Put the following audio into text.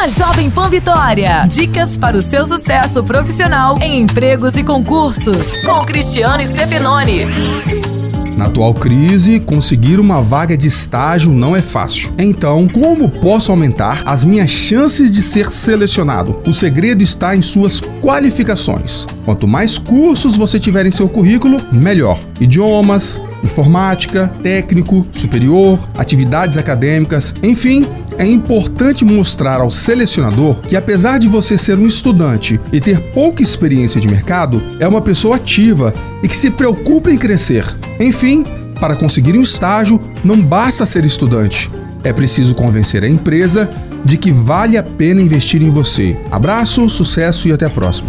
na Jovem Pan Vitória. Dicas para o seu sucesso profissional em empregos e concursos, com Cristiano Stefanoni. Na atual crise, conseguir uma vaga de estágio não é fácil. Então, como posso aumentar as minhas chances de ser selecionado? O segredo está em suas qualificações. Quanto mais cursos você tiver em seu currículo, melhor. Idiomas, informática, técnico, superior, atividades acadêmicas, enfim, é importante mostrar ao selecionador que, apesar de você ser um estudante e ter pouca experiência de mercado, é uma pessoa ativa e que se preocupa em crescer. Enfim, para conseguir um estágio, não basta ser estudante. É preciso convencer a empresa de que vale a pena investir em você. Abraço, sucesso e até a próxima.